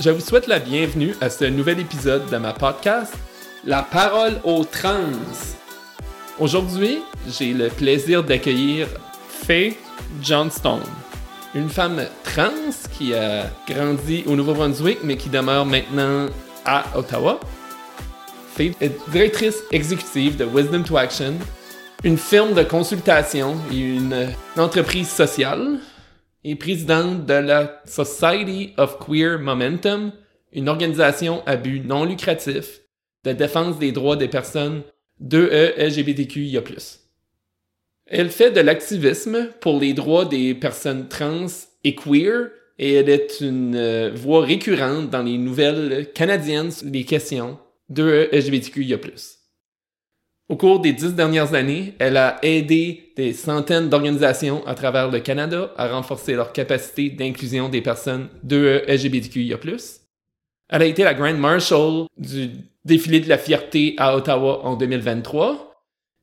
Je vous souhaite la bienvenue à ce nouvel épisode de ma podcast, La parole aux trans. Aujourd'hui, j'ai le plaisir d'accueillir Faye Johnstone, une femme trans qui a grandi au Nouveau-Brunswick mais qui demeure maintenant à Ottawa. Faye est directrice exécutive de Wisdom to Action, une firme de consultation et une entreprise sociale et présidente de la Society of Queer Momentum, une organisation à but non lucratif de défense des droits des personnes de e LGBTQIA+. Elle fait de l'activisme pour les droits des personnes trans et queer et elle est une euh, voix récurrente dans les nouvelles canadiennes sur les questions de e LGBTQIA+. Au cours des dix dernières années, elle a aidé des centaines d'organisations à travers le Canada à renforcer leur capacité d'inclusion des personnes de LGBTQIA+. Elle a été la Grand Marshal du défilé de la fierté à Ottawa en 2023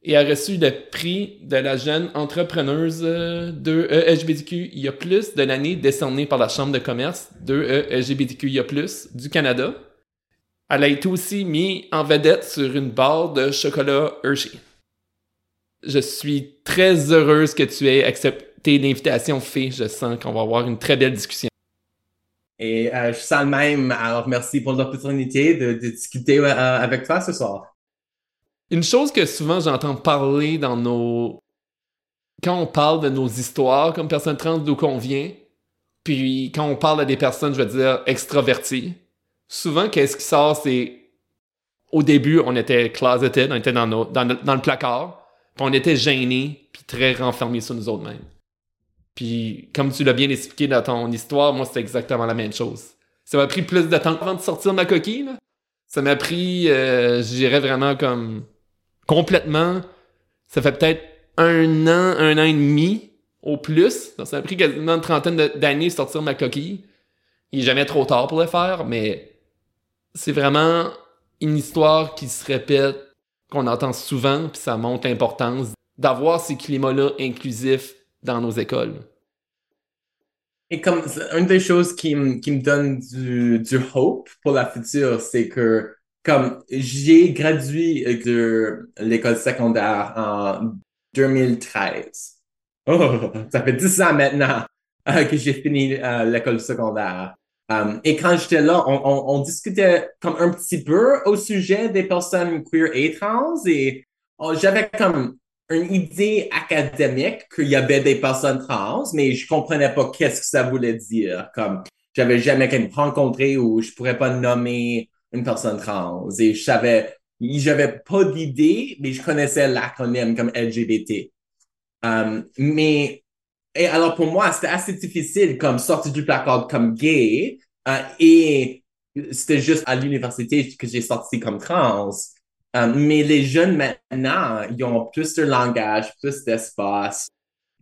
et a reçu le prix de la jeune entrepreneuse de LGBTQIA+, de l'année décerné par la Chambre de commerce de LGBTQIA+, du Canada. Elle a été aussi mise en vedette sur une barre de chocolat Hershey. Je suis très heureuse que tu aies accepté l'invitation, Fée. Je sens qu'on va avoir une très belle discussion. Et euh, je sens le même. Alors, merci pour l'opportunité de, discuter euh, avec toi ce soir. Une chose que souvent j'entends parler dans nos... Quand on parle de nos histoires comme personnes trans d'où qu'on vient, puis quand on parle à des personnes, je veux dire, extraverties, souvent, qu'est-ce qui sort, c'est au début, on était closeted, on était dans, le placard, puis on était gênés, puis très renfermés sur nous autres-mêmes. Puis, comme tu l'as bien expliqué dans ton histoire, moi, c'était exactement la même chose. Ça m'a pris plus de temps avant de sortir ma coquille, là. Ça m'a pris, euh, je dirais vraiment comme complètement. Ça fait peut-être un an, un an et demi au plus. ça m'a pris quasiment une trentaine d'années de sortir ma coquille. Il est jamais trop tard pour le faire, mais c'est vraiment une histoire qui se répète, qu'on entend souvent, puis ça montre l'importance d'avoir ces climats-là inclusifs dans nos écoles. Et comme une des choses qui, qui me donne du, du hope pour la future, c'est que comme j'ai gradué de l'école secondaire en 2013. Oh, ça fait 10 ans maintenant euh, que j'ai fini euh, l'école secondaire. Um, et quand j'étais là, on, discutait comme un petit peu au sujet des personnes queer et trans et oh, j'avais comme une idée académique qu'il y avait des personnes trans, mais je comprenais pas qu'est-ce que ça voulait dire. Comme j'avais jamais rencontré ou je pourrais pas nommer une personne trans et je savais, j'avais pas d'idée, mais je connaissais l'acronyme comme LGBT. Um, mais et alors, pour moi, c'était assez difficile comme sortir du placard comme gay. Euh, et c'était juste à l'université que j'ai sorti comme trans. Euh, mais les jeunes maintenant, ils ont plus de langage, plus d'espace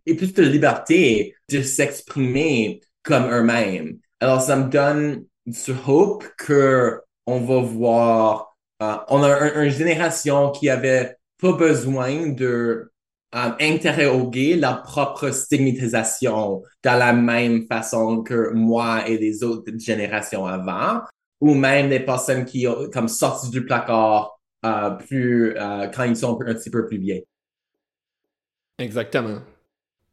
et plus de liberté de s'exprimer comme eux-mêmes. Alors, ça me donne du hope que on va voir, euh, on a une génération qui avait pas besoin de euh, interroger leur propre stigmatisation de la même façon que moi et les autres générations avant, ou même des personnes qui ont comme sorti du placard euh, plus euh, quand ils sont un petit peu plus vieilles. Exactement.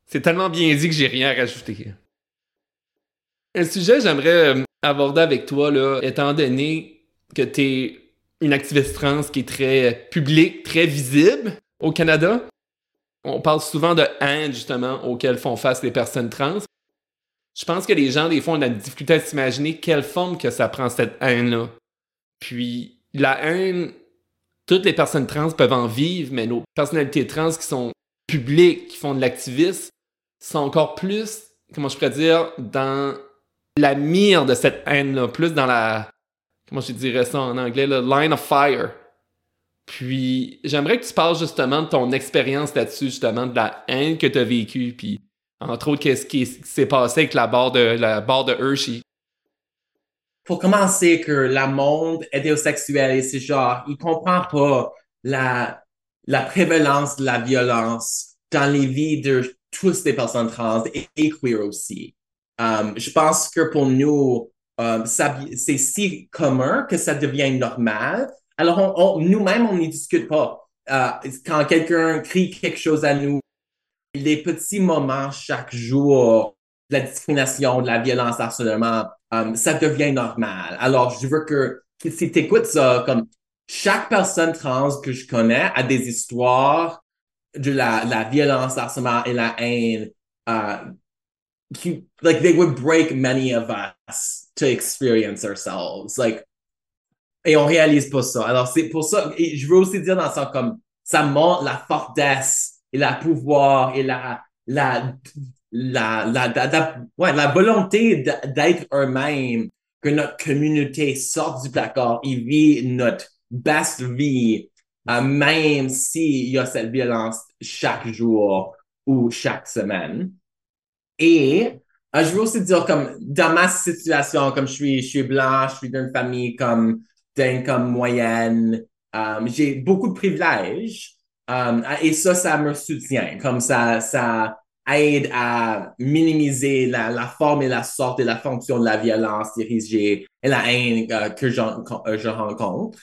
C'est tellement bien dit que j'ai rien à rajouter. Un sujet que j'aimerais aborder avec toi, là, étant donné que tu es une activiste trans qui est très publique, très visible au Canada, on parle souvent de haine, justement, auquel font face les personnes trans. Je pense que les gens, des fois, ont la difficulté à s'imaginer quelle forme que ça prend, cette haine-là. Puis, la haine, toutes les personnes trans peuvent en vivre, mais nos personnalités trans qui sont publiques, qui font de l'activisme, sont encore plus, comment je pourrais dire, dans la mire de cette haine-là, plus dans la, comment je dirais ça en anglais, le line of fire. Puis j'aimerais que tu parles justement de ton expérience là-dessus, justement, de la haine que tu as vécue, puis entre autres, qu'est-ce qui s'est passé avec la barre de, la barre de Hershey. Pour commencer, que le monde hétérosexuel et ce genre, il comprend pas la, la prévalence de la violence dans les vies de tous les personnes trans et, queer aussi. Um, je pense que pour nous, euh, c'est si commun que ça devient normal. Alors, nous-mêmes, on n'y discute pas. Euh, quand quelqu'un crie quelque chose à nous, les petits moments chaque jour, de la discrimination, de la violence, harcèlement, euh, ça devient normal. Alors, je veux que, si tu écoutes ça, comme chaque personne trans que je connais a des histoires de la, la violence, harcèlement et la haine uh, qui, like, they would break many of us to experience ourselves. Like, et on réalise pas ça. Alors, c'est pour ça, je veux aussi dire dans ça comme, ça montre la fortesse et la pouvoir et la, la, la, la, la, ouais, la volonté d'être eux-mêmes, que notre communauté sorte du placard et vit notre best vie, euh, même s'il y a cette violence chaque jour ou chaque semaine. Et euh, je veux aussi dire, comme dans ma situation, comme je suis, je suis blanc, je suis d'une famille comme d'income moyenne, um, j'ai beaucoup de privilèges. Um, et ça, ça me soutient. Comme ça, ça aide à minimiser la, la forme et la sorte et la fonction de la violence dirigée et la haine euh, que je rencontre.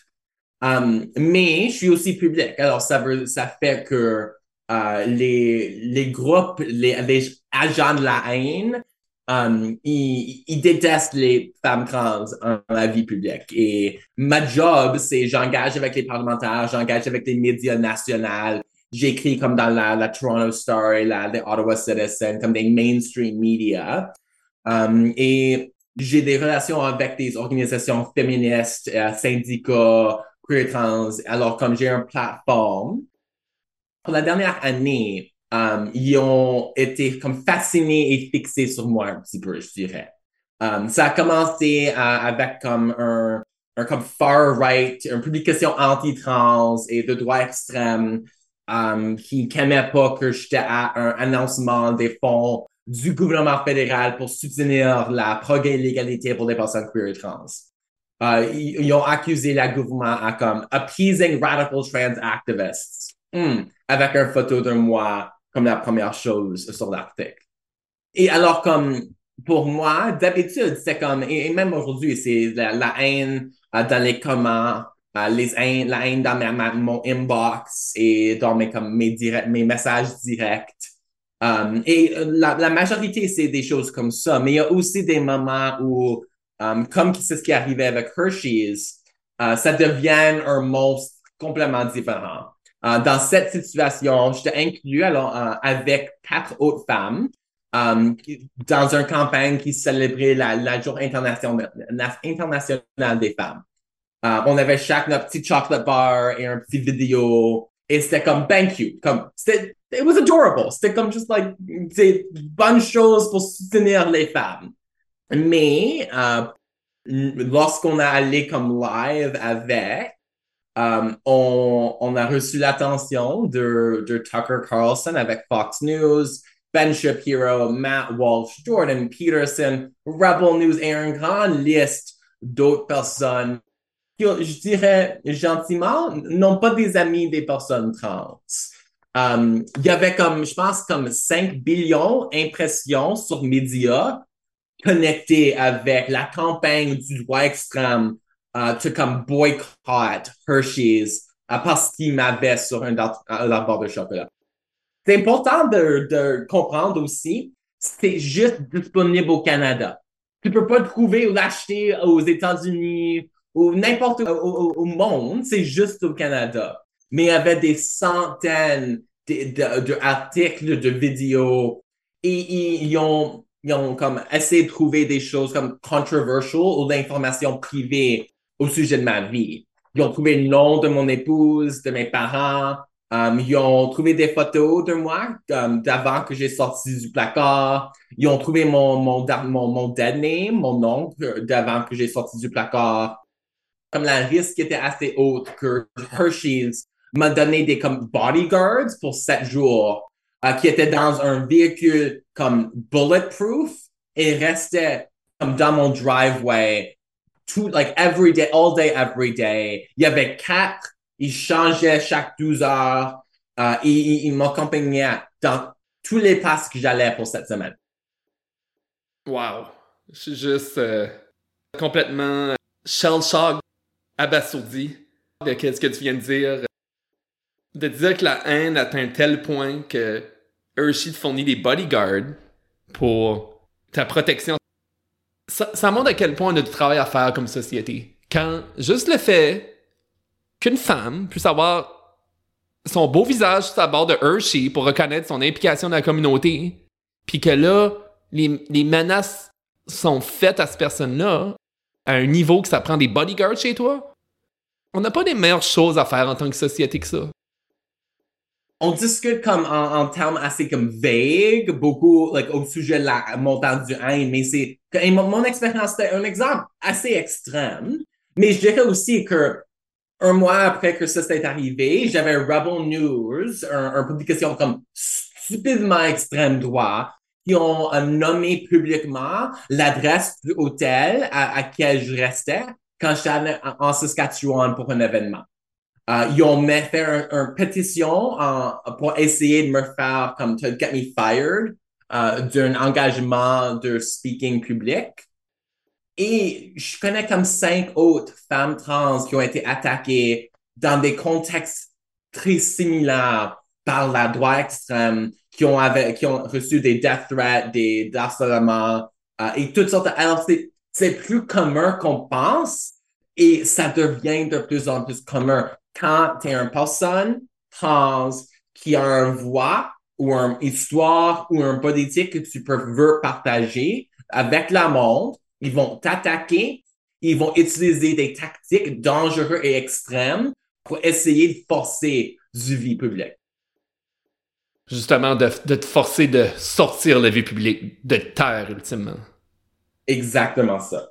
Um, mais je suis aussi public. Alors, ça, veut, ça fait que uh, les, les groupes, les, les agents de la haine, um, ils, détestent les femmes trans en la vie publique. Et ma job, c'est j'engage avec les parlementaires, j'engage avec les médias nationaux, j'écris comme dans la, Toronto Star la Ottawa Citizen, comme des mainstream media. Um, et j'ai des relations avec des organisations féministes, euh, syndicats, trans. Alors, comme j'ai une plateforme, pour la dernière année, um, ils ont été comme fascinés et fixés sur moi un petit peu, je dirais. Um, ça a commencé euh, avec comme un, comme far right, une publication anti-trans et de droit extrême um, qui n'aimait pas que j'étais à un annoncement des fonds du gouvernement fédéral pour soutenir la progrès légalité pour les personnes queer et trans. Uh, ils, ont accusé le gouvernement à comme appeasing radical trans activists hmm, avec une photo de moi comme la première chose sur l'article. Et alors comme pour moi, d'habitude, c'est comme, et, même aujourd'hui, c'est la, haine uh, dans les commentaires, uh, les haines, la haine dans mon inbox et dans mes, comme, mes, mes messages directs. Um, et la, la majorité, c'est des choses comme ça, mais il y a aussi des moments où comme c'est ce qui arrivait avec Hershey's, ça devient un monstre complètement différent. Uh, dans cette situation, j'étais inclus avec quatre autres femmes um, dans une campagne qui célébrait la, la Journée internationale, des femmes. on avait chaque notre petit chocolate bar et un petit vidéo et c'était comme thank you comme c'était it was adorable c'était comme juste like c'est bonne chose pour soutenir les femmes mais euh, lorsqu'on a allé comme live avec, euh, on, a reçu l'attention de, Tucker Carlson avec Fox News, Ben Shapiro, Matt Walsh, Jordan Peterson, Rebel News et une grande liste d'autres personnes qui, je dirais gentiment, n'ont pas des amis des personnes trans. Euh, il y avait comme, je pense, comme 5 billions d'impressions sur médias connecté avec la campagne du droit extrême uh, to comme boycott Hershey's uh, parce qu'il m'avait sur un, barre de chocolat. C'est important de, de comprendre aussi, c'est juste disponible au Canada. Tu peux pas le trouver ou l'acheter aux États-Unis ou n'importe où au, monde, c'est juste au Canada. Mais il y avait des centaines d'articles, de, de, de, vidéos et ils ont ils ont comme essayé de trouver des choses comme controversial ou d'informations privées au sujet de ma vie. Ils ont trouvé le nom de mon épouse, de mes parents. Um, ils ont trouvé des photos de moi um, d'avant que j'ai sorti du placard. Ils ont trouvé mon, mon, mon, mon dead name, mon nom d'avant que j'ai sorti du placard. Comme la risque était assez haute que Hershey's m'a donné des comme bodyguards pour sept jours euh, qui était dans un véhicule comme bulletproof et restait comme dans mon driveway tout, like every day, all day, every day. Il y avait quatre, ils changeaient chaque 12 heures. Euh, et, ils m'accompagnaient dans tous les passes que j'allais pour cette semaine. Wow. Je suis juste. Euh, complètement shell shock, abasourdi de ce que tu viens de dire. De dire que la haine atteint tel point que Hershey te fournit des bodyguards pour ta protection. Ça, montre à quel point on a du travail à faire comme société. Quand juste le fait qu'une femme puisse avoir son beau visage sur sa barre de Hershey pour reconnaître son implication dans la communauté, puis que là, les, les menaces sont faites à cette personne-là à un niveau que ça prend des bodyguards chez toi, on n'a pas des meilleures choses à faire en tant que société que ça. On discute comme en, termes assez comme vagues, beaucoup like, au sujet de la montagne du haine, mais c'est mon, mon expérience c'était un exemple assez extrême. Mais je dirais aussi que un mois après que ça s'est arrivé, j'avais Rebel News, un, une publication comme stupidement extrême droit, qui ont euh, nommé publiquement l'adresse du hôtel à, à quel je restais quand j'étais en Saskatchewan pour un événement. Euh, ils ont fait une un pétition pour essayer de me faire comme to get me fired euh, d'un engagement de speaking public. Et je connais comme cinq autres femmes trans qui ont été attaquées dans des contextes très similaires par la droite extrême, qui ont, qui ont reçu des death threats, des harcèlements euh, et toutes sortes. De... Alors, c'est plus commun qu'on pense et ça devient de plus en plus commun quand tu es une personne trans qui a une voix ou une histoire ou un politique que tu peux veux partager avec le monde ils vont t'attaquer, ils vont utiliser des tactiques dangereuses et extrêmes pour essayer de forcer du vie publique. Justement, de, te forcer de sortir la vie publique de terre, ultimement. Exactement ça.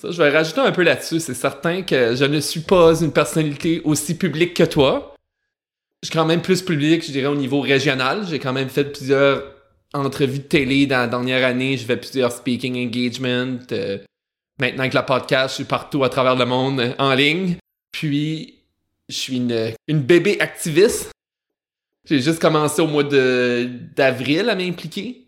Ça, je vais rajouter un peu là-dessus. C'est certain que je ne suis pas une personnalité aussi publique que toi. Je suis quand même plus public, je dirais, au niveau régional. J'ai quand même fait plusieurs entrevues de télé dans la dernière année. Je fais plusieurs speaking engagements. Euh, maintenant que la podcast, je suis partout à travers le monde euh, en ligne. Puis, je suis une, une bébé activiste. J'ai juste commencé au mois d'avril à m'impliquer.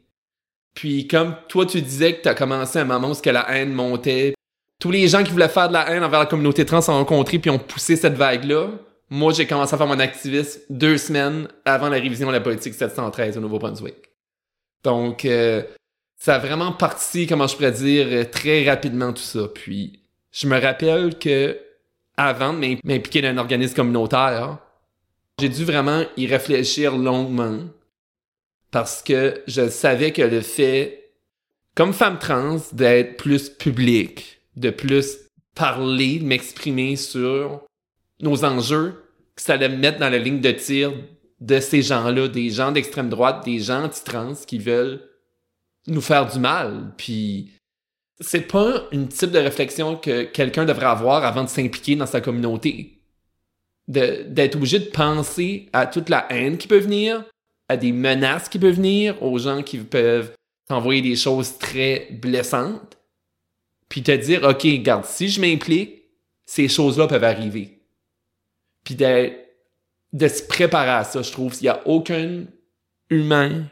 Puis, comme toi, tu disais que tu as commencé à un moment où la haine montait. Tous les gens qui voulaient faire de la haine envers la communauté trans ont rencontré puis ont poussé cette vague-là. Moi, j'ai commencé à faire mon activisme deux semaines avant la révision de la politique 713 au Nouveau-Brunswick. Donc, euh, ça a vraiment parti, comment je pourrais dire, euh, très rapidement tout ça. Puis, je me rappelle que avant de m'impliquer dans un organisme communautaire, j'ai dû vraiment y réfléchir longuement parce que je savais que le fait, comme femme trans, d'être plus public, de plus parler, m'exprimer sur nos enjeux, que ça allait me mettre dans la ligne de tir de ces gens-là, des gens d'extrême droite, des gens anti-trans qui veulent nous faire du mal. Puis c'est pas une type de réflexion que quelqu'un devrait avoir avant de s'impliquer dans sa communauté. D'être obligé de penser à toute la haine qui peut venir, à des menaces qui peuvent venir, aux gens qui peuvent t'envoyer des choses très blessantes, puis te dire, OK, regarde, si je m'implique, ces choses-là peuvent arriver. Puis d'être de se préparer à ça, je trouve. Il n'y a aucun humain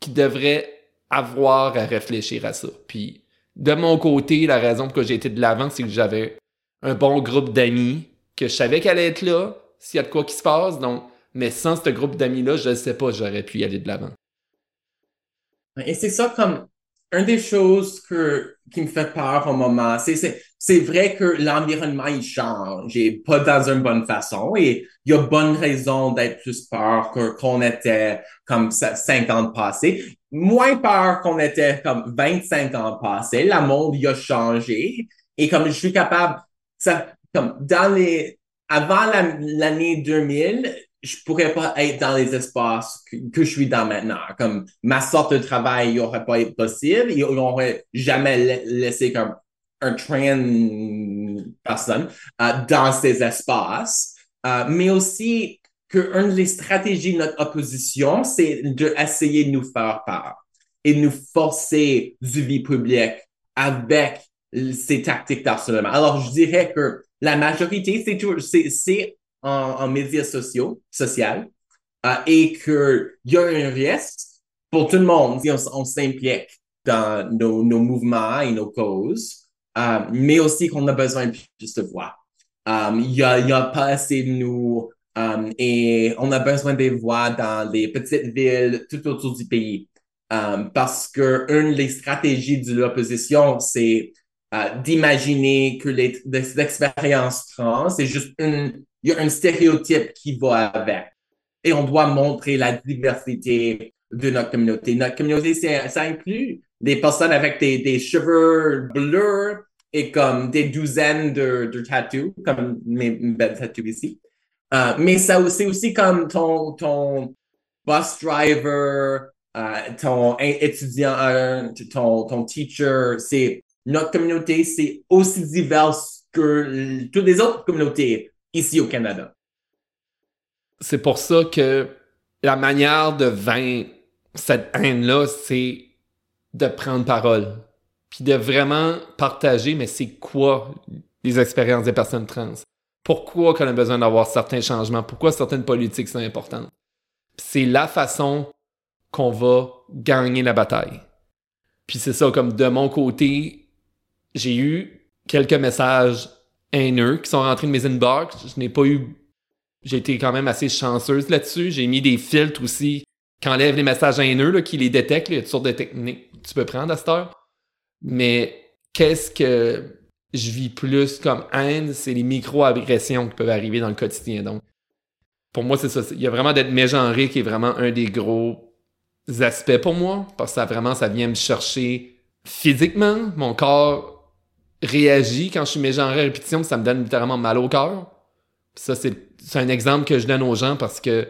qui devrait avoir à réfléchir à ça. Puis, de mon côté, la raison pour laquelle j'ai été de l'avant, c'est que j'avais un bon groupe d'amis, que je savais qu'elle allait être là, s'il y a de quoi qui se passe. Donc, mais sans ce groupe d'amis-là, je ne sais pas, j'aurais pu y aller de l'avant. Et c'est ça comme une des choses que, qui me fait peur au moment, c'est, c'est, c'est vrai que l'environnement, il change et pas dans une bonne façon et il y a bonne raison d'être plus peur que, qu'on était comme 5 ans passés. Moins peur qu'on était comme 25 ans passés. Le monde, il a changé et comme je suis capable, ça, comme dans les, avant l'année 2000, je pourrais pas être dans les espaces que, je suis dans maintenant. Comme ma sorte de travail, il aurait pas été possible. Il n'aurait jamais laissé comme un train personne euh, dans ces espaces. Euh, mais aussi que une des stratégies de notre opposition, c'est d'essayer de nous faire peur et de nous forcer du vie publique avec ces tactiques d'harcèlement. Alors, je dirais que la majorité, c'est c'est en, médias sociaux, social, euh, et qu'il y a un risque pour tout le monde si on, s'implique dans nos, nos, mouvements et nos causes, euh, mais aussi qu'on a besoin de plus de voix. Euh, il y, a, y a pas assez de nous euh, et on a besoin des voix dans les petites villes tout autour du pays. parce que une des stratégies de l'opposition, c'est d'imaginer que les, les, expériences trans, c'est juste une, il y a un stéréotype qui va avec. Et on doit montrer la diversité de notre communauté. Notre communauté, ça inclut des personnes avec des, cheveux bleus et comme des douzaines de, de tattoos, comme mes, belles tattoos ici. Euh, mais ça c'est aussi comme ton, bus driver, euh, ton étudiant, ton, ton teacher. C'est notre communauté, c'est aussi diverse que toutes les autres communautés ici au Canada. C'est pour ça que la manière de vaincre cette haine-là, c'est de prendre parole. Puis de vraiment partager, mais c'est quoi les expériences des personnes trans? Pourquoi qu'on a besoin d'avoir certains changements? Pourquoi certaines politiques sont importantes? C'est la façon qu'on va gagner la bataille. Puis c'est ça, comme de mon côté, j'ai eu quelques messages haineux qui sont rentrés de mes inbox. Je n'ai pas eu. J'ai été quand même assez chanceuse là-dessus. J'ai mis des filtres aussi qui enlèvent les messages haineux, qui les détectent. Il y a toutes sortes de techniques que tu peux prendre à cette heure. Mais qu'est-ce que je vis plus comme haine, c'est les micro-agressions qui peuvent arriver dans le quotidien. Donc, pour moi, c'est ça. Il y a vraiment d'être mégenré qui est vraiment un des gros aspects pour moi, parce que ça vraiment, ça vient me chercher physiquement. Mon corps réagit quand je suis mégenré à répétition, ça me donne littéralement mal au cœur. Ça, c'est un exemple que je donne aux gens parce que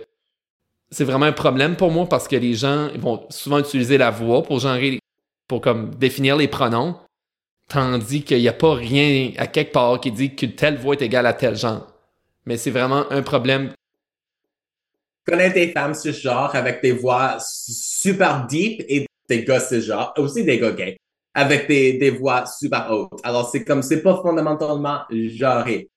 c'est vraiment un problème pour moi parce que les gens vont souvent utiliser la voix pour genrer, pour définir les pronoms, tandis qu'il n'y a pas rien à quelque part qui dit que telle voix est égale à tel genre. Mais c'est vraiment un problème. Je connais des femmes ce genre avec des voix super deep et des gars ce genre, aussi des gars gays avec des, voix super hautes. Alors, c'est comme, c'est pas fondamentalement genré.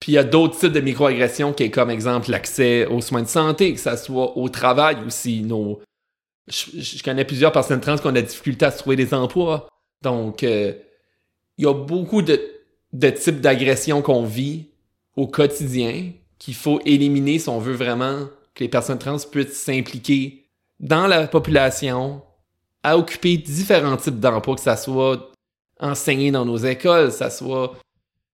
Puis il y a d'autres types de microagressions qui est comme exemple l'accès aux soins de santé, que ça soit au travail aussi. Nos... Je, connais plusieurs personnes trans qui ont de la difficulté à se trouver des emplois. Donc, euh, il y a beaucoup de, de types d'agressions qu'on vit au quotidien qu'il faut éliminer si on veut vraiment que les personnes trans puissent s'impliquer dans la population, à occuper différents types d'emplois, que ça soit enseigner dans nos écoles, que ça soit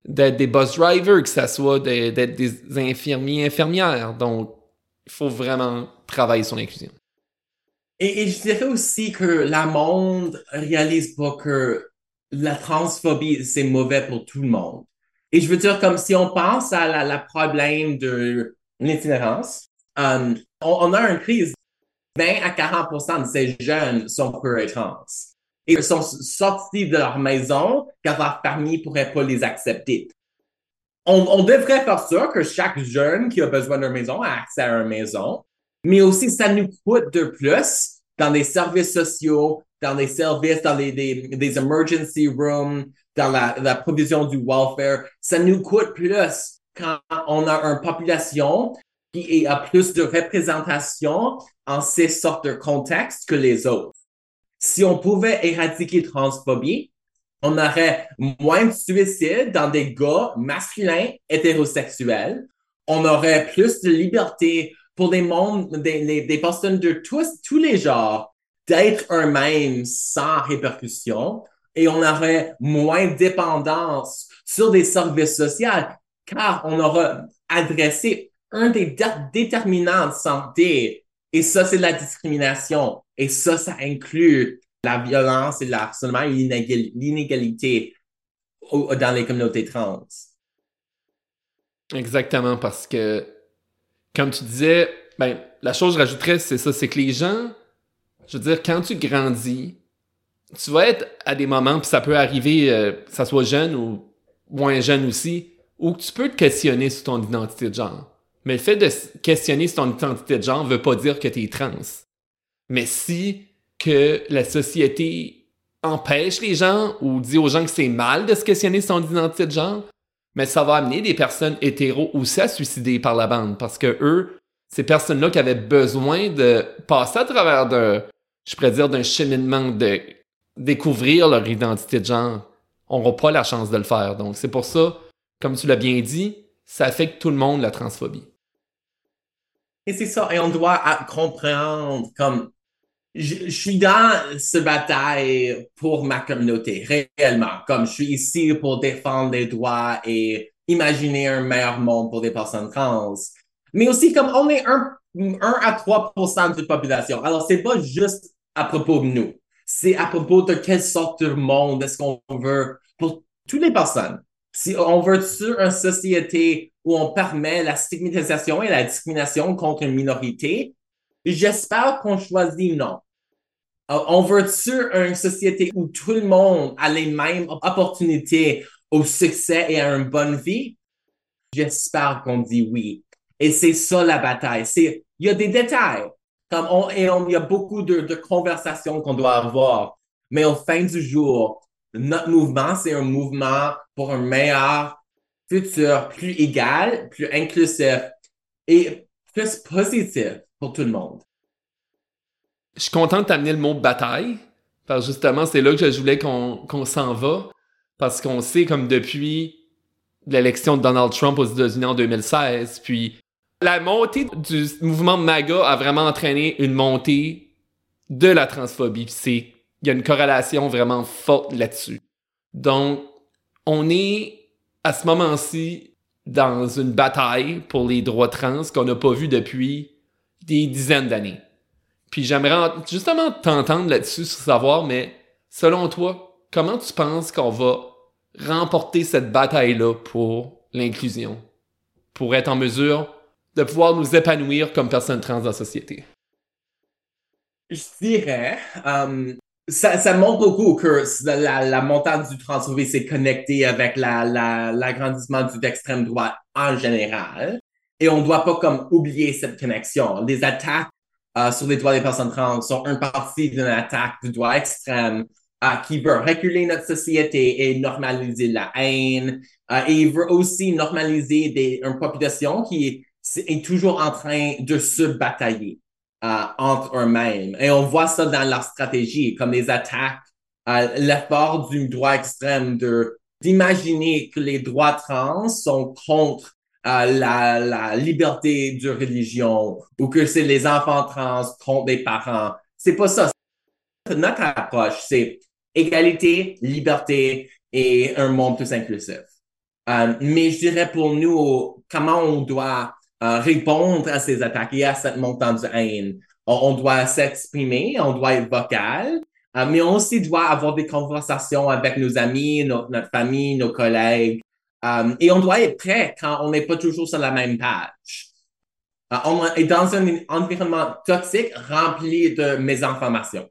d'être des bus drivers, que ça soit d'être des infirmiers, infirmières. Donc, il faut vraiment travailler sur l'inclusion. Et, je dirais aussi que la monde réalise pas que la transphobie, c'est mauvais pour tout le monde. Et je veux dire, comme si on pense à la, problème de l'itinérance, euh, on, a une crise 20 à 40 de ces jeunes sont queer et trans. Et sont sortis de leur maison car leur famille ne pourrait pas les accepter. On, devrait faire ça, que chaque jeune qui a besoin d'une maison a accès à une maison, mais aussi ça nous coûte de plus dans des services sociaux, dans des services, dans des, des, emergency rooms, dans la, la, provision du welfare. Ça nous coûte plus quand on a une population qui a plus de représentation en ces sortes de contextes que les autres. Si on pouvait éradiquer transphobie, on aurait moins de suicides dans des gars masculins hétérosexuels. On aurait plus de liberté pour des mondes, des, personnes de tous, tous les genres d'être eux-mêmes sans répercussion et on aurait moins de dépendance sur des services sociaux car on aura adressé un des déterminants de santé. Et ça, c'est la discrimination. Et ça, ça inclut la violence et le et l'inégalité dans les communautés trans. Exactement, parce que, comme tu disais, ben, la chose que je rajouterais, c'est ça, c'est que les gens, je veux dire, quand tu grandis, tu vas être à des moments, puis ça peut arriver, euh, que ça soit jeune ou moins jeune aussi, où tu peux te questionner sur ton identité de genre. Mais le fait de questionner ton identité de genre veut pas dire que tu es trans. Mais si que la société empêche les gens ou dit aux gens que c'est mal de se questionner son identité de genre, mais ça va amener des personnes hétéros aussi à suicider par la bande parce que eux, ces personnes-là qui avaient besoin de passer à travers d'un, je pourrais dire, d'un cheminement de découvrir leur identité de genre, n'auront pas la chance de le faire. Donc, c'est pour ça, comme tu l'as bien dit, ça affecte tout le monde, la transphobie. Et c'est ça, et on doit comprendre comme je, suis dans cette bataille pour ma communauté, réellement. Comme je suis ici pour défendre les droits et imaginer un meilleur monde pour des personnes trans. Mais aussi, comme on est 1, 1 à 3% de la population. Alors, c'est pas juste à propos de nous. C'est à propos de quelle sorte de monde est-ce qu'on veut pour toutes les personnes. Si on veut sur une société où on permet la stigmatisation et la discrimination contre une minorité, j'espère qu'on choisit non. Euh, on veut sur une société où tout le monde a les mêmes opportunités au succès et à une bonne vie? J'espère qu'on dit oui. Et c'est ça la bataille. C'est, il y a des détails. Comme on, et il y a beaucoup de, de conversations qu'on doit avoir. Mais au fin du jour, notre mouvement, c'est un mouvement pour un meilleur futur, plus égal, plus inclusif et plus positif pour tout le monde. Je suis content de t'amener le mot bataille, parce justement, c'est là que je voulais qu'on s'en va, parce qu'on sait comme depuis l'élection de Donald Trump aux États-Unis en 2016, puis la montée du mouvement MAGA a vraiment entraîné une montée de la transphobie. Il y a une corrélation vraiment forte là-dessus. Donc, on est à ce moment-ci dans une bataille pour les droits trans qu'on n'a pas vu depuis des dizaines d'années. Puis j'aimerais justement t'entendre là-dessus, savoir, mais selon toi, comment tu penses qu'on va remporter cette bataille-là pour l'inclusion, pour être en mesure de pouvoir nous épanouir comme personnes trans dans la société? Je dirais, euh, ça, ça, montre beaucoup que la, la montée du transphobie s'est connectée avec l'agrandissement la, du d'extrême droite en général. Et on ne doit pas comme oublier cette connexion. Les attaques euh, sur les droits des personnes trans sont une partie d'une attaque du droit extrême euh, qui veut reculer notre société et normaliser la haine. Euh, et il veut aussi normaliser des, une population qui est toujours en train de se batailler entre eux-mêmes. Et on voit ça dans leur stratégie, comme les attaques, l'effort du droit extrême de d'imaginer que les droits trans sont contre la, la liberté de religion ou que c'est les enfants trans contre des parents. C'est pas ça. Notre approche, c'est égalité, liberté et un monde plus inclusif. Euh, mais je dirais pour nous, comment on doit répondre à ces attaques et à cette montée de haine. On, doit s'exprimer, on doit être vocal, euh, mais on aussi doit avoir des conversations avec nos amis, notre famille, nos collègues, euh, et on doit être prêt quand on n'est pas toujours sur la même page. Euh, on est dans un environnement toxique rempli de mésinformation.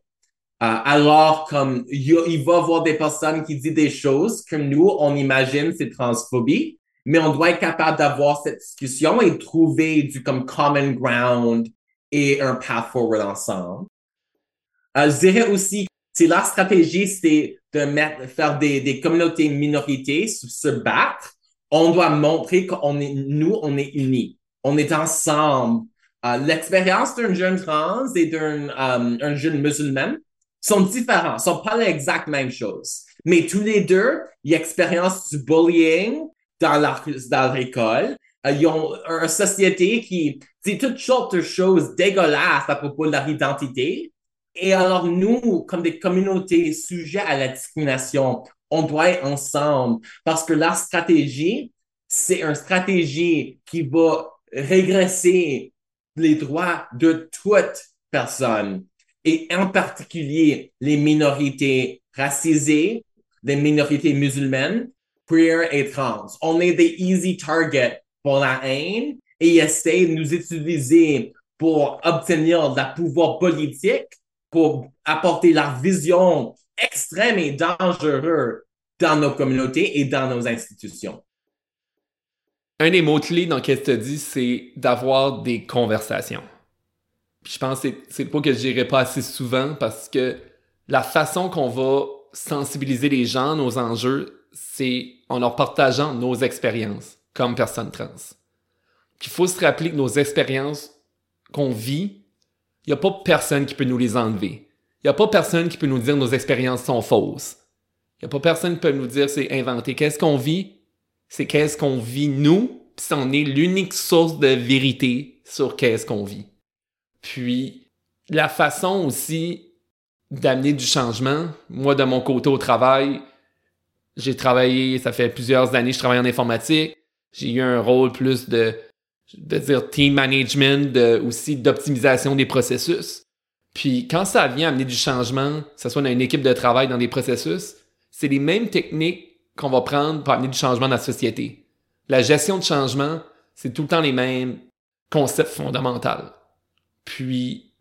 Euh, alors, comme il, va y avoir des personnes qui disent des choses que nous, on imagine c'est transphobie, mais on doit être capable d'avoir cette discussion et trouver du comme common ground et un path forward ensemble. je dirais aussi, si la stratégie, c'est de faire des, des communautés minorités se battre, on doit montrer qu'on est, nous, on est unis. On est ensemble. Euh, l'expérience d'un jeune trans et d'un um, un jeune musulman sont différents, sont pas l'exacte même chose. Mais tous les deux, ils expérimentent du bullying dans leur, dans l'école. Euh, ils ont une société qui dit toutes sortes de choses dégueulasses à propos de leur identité. Et alors, nous, comme des communautés sujettes à la discrimination, on doit être ensemble parce que la stratégie, c'est une stratégie qui va régresser les droits de toutes personnes et en particulier les minorités racisées, les minorités musulmanes, queer et trans. On est des easy targets pour la haine et ils essaient de nous utiliser pour obtenir de pouvoir politique pour apporter leur vision extrême et dangereuse dans nos communautés et dans nos institutions. Un des mots-clés dans ce que tu dis, c'est d'avoir des conversations. Je pense que c'est pas que je dirais pas assez souvent parce que la façon qu'on va sensibiliser les gens, nos enjeux, c'est en leur partageant nos expériences comme personnes trans. Il faut se rappeler que nos expériences qu'on vit, il n'y a pas personne qui peut nous les enlever. Il n'y a pas personne qui peut nous dire nos expériences sont fausses. Il n'y a pas personne qui peut nous dire c'est inventé. Qu'est-ce qu'on vit? C'est qu'est-ce qu'on vit nous, puis on est l'unique source de vérité sur qu'est-ce qu'on vit. Puis, la façon aussi d'amener du changement, moi, de mon côté au travail, j'ai travaillé, ça fait plusieurs années, je travaille en informatique. J'ai eu un rôle plus de, de dire team management, de, aussi d'optimisation des processus. Puis quand ça vient amener du changement, que ce soit dans une équipe de travail, dans des processus, c'est les mêmes techniques qu'on va prendre pour amener du changement dans la société. La gestion de changement, c'est tout le temps les mêmes concepts fondamentaux. Puis,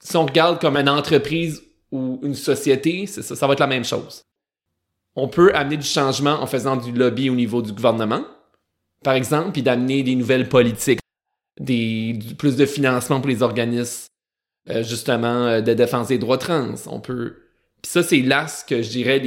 si on regarde comme une entreprise ou une société, ça, ça va être la même chose. On peut amener du changement en faisant du lobby au niveau du gouvernement, par exemple, puis d'amener des nouvelles politiques, plus de financement pour les organismes, euh, justement, euh, de défense des droits trans. On peut. Puis ça, c'est là ce que je dirais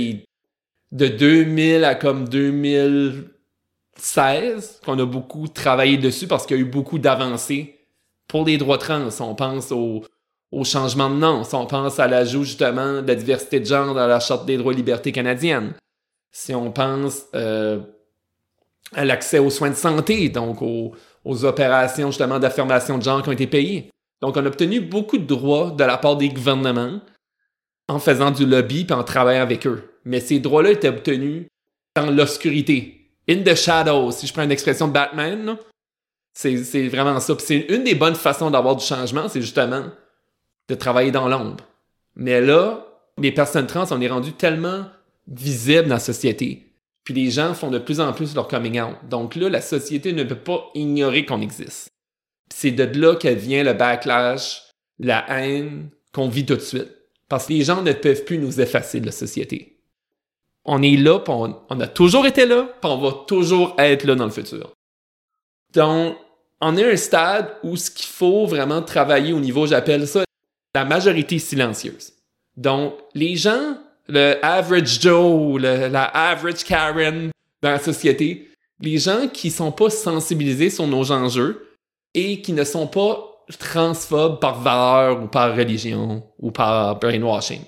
de 2000 à comme 2016 qu'on a beaucoup travaillé dessus parce qu'il y a eu beaucoup d'avancées pour les droits trans. On pense au, au changement de nom, si on pense à l'ajout justement de la diversité de genre dans la Charte des droits et libertés canadiennes, si on pense euh, à l'accès aux soins de santé, donc aux, aux opérations justement d'affirmation de genre qui ont été payées. Donc on a obtenu beaucoup de droits de la part des gouvernements en faisant du lobby et en travaillant avec eux. Mais ces droits-là étaient obtenus dans l'obscurité. In the shadows, si je prends une expression de Batman, c'est vraiment ça. c'est une des bonnes façons d'avoir du changement, c'est justement de travailler dans l'ombre. Mais là, les personnes trans, on est rendu tellement visibles dans la société. Puis les gens font de plus en plus leur coming out. Donc là, la société ne peut pas ignorer qu'on existe. C'est de là qu'elle vient le backlash, la haine qu'on vit tout de suite. Parce que les gens ne peuvent plus nous effacer de la société. On est là, on, on, a toujours été là, puis on va toujours être là dans le futur. Donc, on est à un stade où ce qu'il faut vraiment travailler au niveau, j'appelle ça la majorité silencieuse. Donc, les gens, le average Joe, la average Karen dans la société, les gens qui sont pas sensibilisés sur nos enjeux et qui ne sont pas transphobes par valeur ou par religion ou par brainwashing.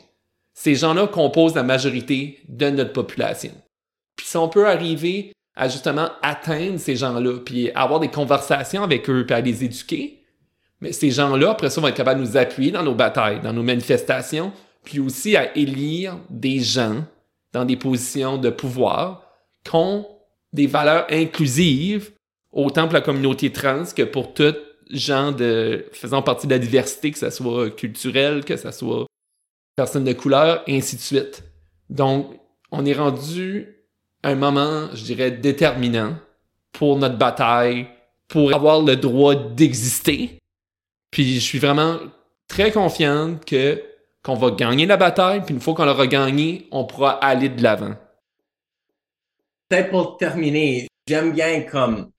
Ces gens-là composent la majorité de notre population. Puis si on peut arriver à justement atteindre ces gens-là, puis avoir des conversations avec eux, puis à les éduquer, mais ces gens-là, après ça, vont être capables de nous appuyer dans nos batailles, dans nos manifestations, puis aussi à élire des gens dans des positions de pouvoir qui ont des valeurs inclusives, autant pour la communauté trans que pour tout gens de faisant partie de la diversité, que ce soit culturel, que ce soit personne de couleur, et ainsi de suite. Donc, on est rendu à un moment, je dirais, déterminant pour notre bataille, pour avoir le droit d'exister, puis je suis vraiment très confiante que qu'on va gagner la bataille, puis une fois qu'on l'aura gagné, on pourra aller de l'avant. Peut-être pour terminer, j'aime bien comme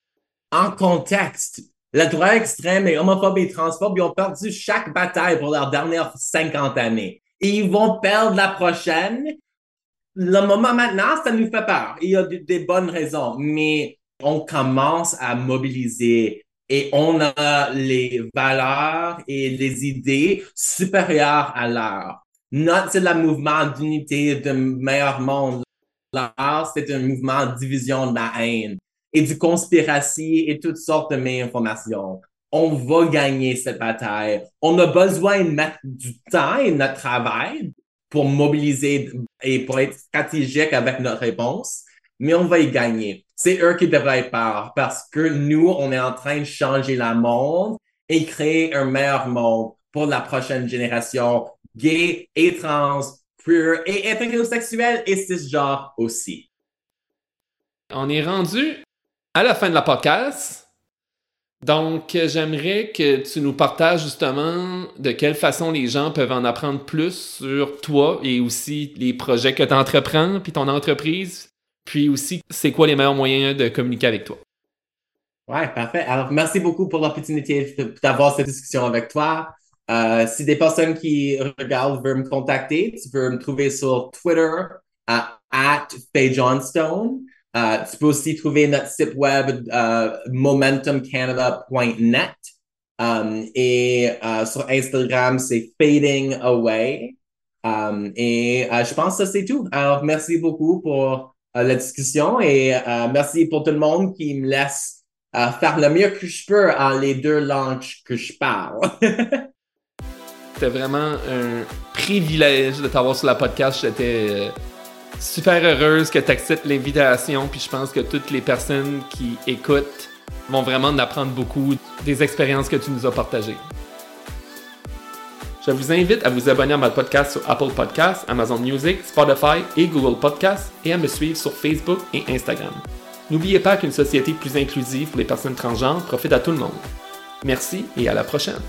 en contexte, la droite extrême et homophobe et transphobe, ont perdu chaque bataille pour leurs dernières 50 années. Et ils vont perdre la prochaine. Le moment maintenant, ça nous fait peur. Il y a des bonnes raisons, mais on commence à mobiliser et on a les valeurs et les idées supérieures à l'art. Notre, c'est le mouvement d'unité, de meilleur monde. L'art, c'est un mouvement de division de la haine et du conspiratie et toutes sortes de méinformations. On va gagner cette bataille. On a besoin de mettre du temps et notre travail pour mobiliser et pour être stratégique avec notre réponse, mais on va y gagner c'est eux qui devraient peur parce que nous, on est en train de changer le monde et créer un meilleur monde pour la prochaine génération gay et trans, queer et hétérosexuel et cisgenre aussi. On est rendu à la fin de la podcast. Donc, j'aimerais que tu nous partages justement de quelle façon les gens peuvent en apprendre plus sur toi et aussi les projets que tu entreprends puis ton entreprise. Puis aussi, c'est quoi les meilleurs moyens de communiquer avec toi? Ouais, parfait. Alors, merci beaucoup pour l'opportunité d'avoir cette discussion avec toi. Euh, si des personnes qui regardent veulent me contacter, tu peux me trouver sur Twitter à at Johnstone. Euh, tu peux aussi trouver notre site web euh, momentumcanada.net. Um, et sur Instagram, c'est Fading Away. Um, et uh, je pense que c'est tout. Alors, merci beaucoup pour la discussion et uh, merci pour tout le monde qui me laisse faire le mieux que je peux en les deux langues que je parle. C'était vraiment un privilège de t'avoir sur la podcast. J'étais euh, super heureuse que tu acceptes l'invitation. Puis je pense que toutes les personnes qui écoutent vont vraiment en apprendre beaucoup des expériences que tu nous as partagées. Je vous invite à vous abonner à mon podcast sur Apple Podcasts, Amazon Music, Spotify et Google Podcasts et à me suivre sur Facebook et Instagram. N'oubliez pas qu'une société plus inclusive pour les personnes transgenres profite à tout le monde. Merci et à la prochaine.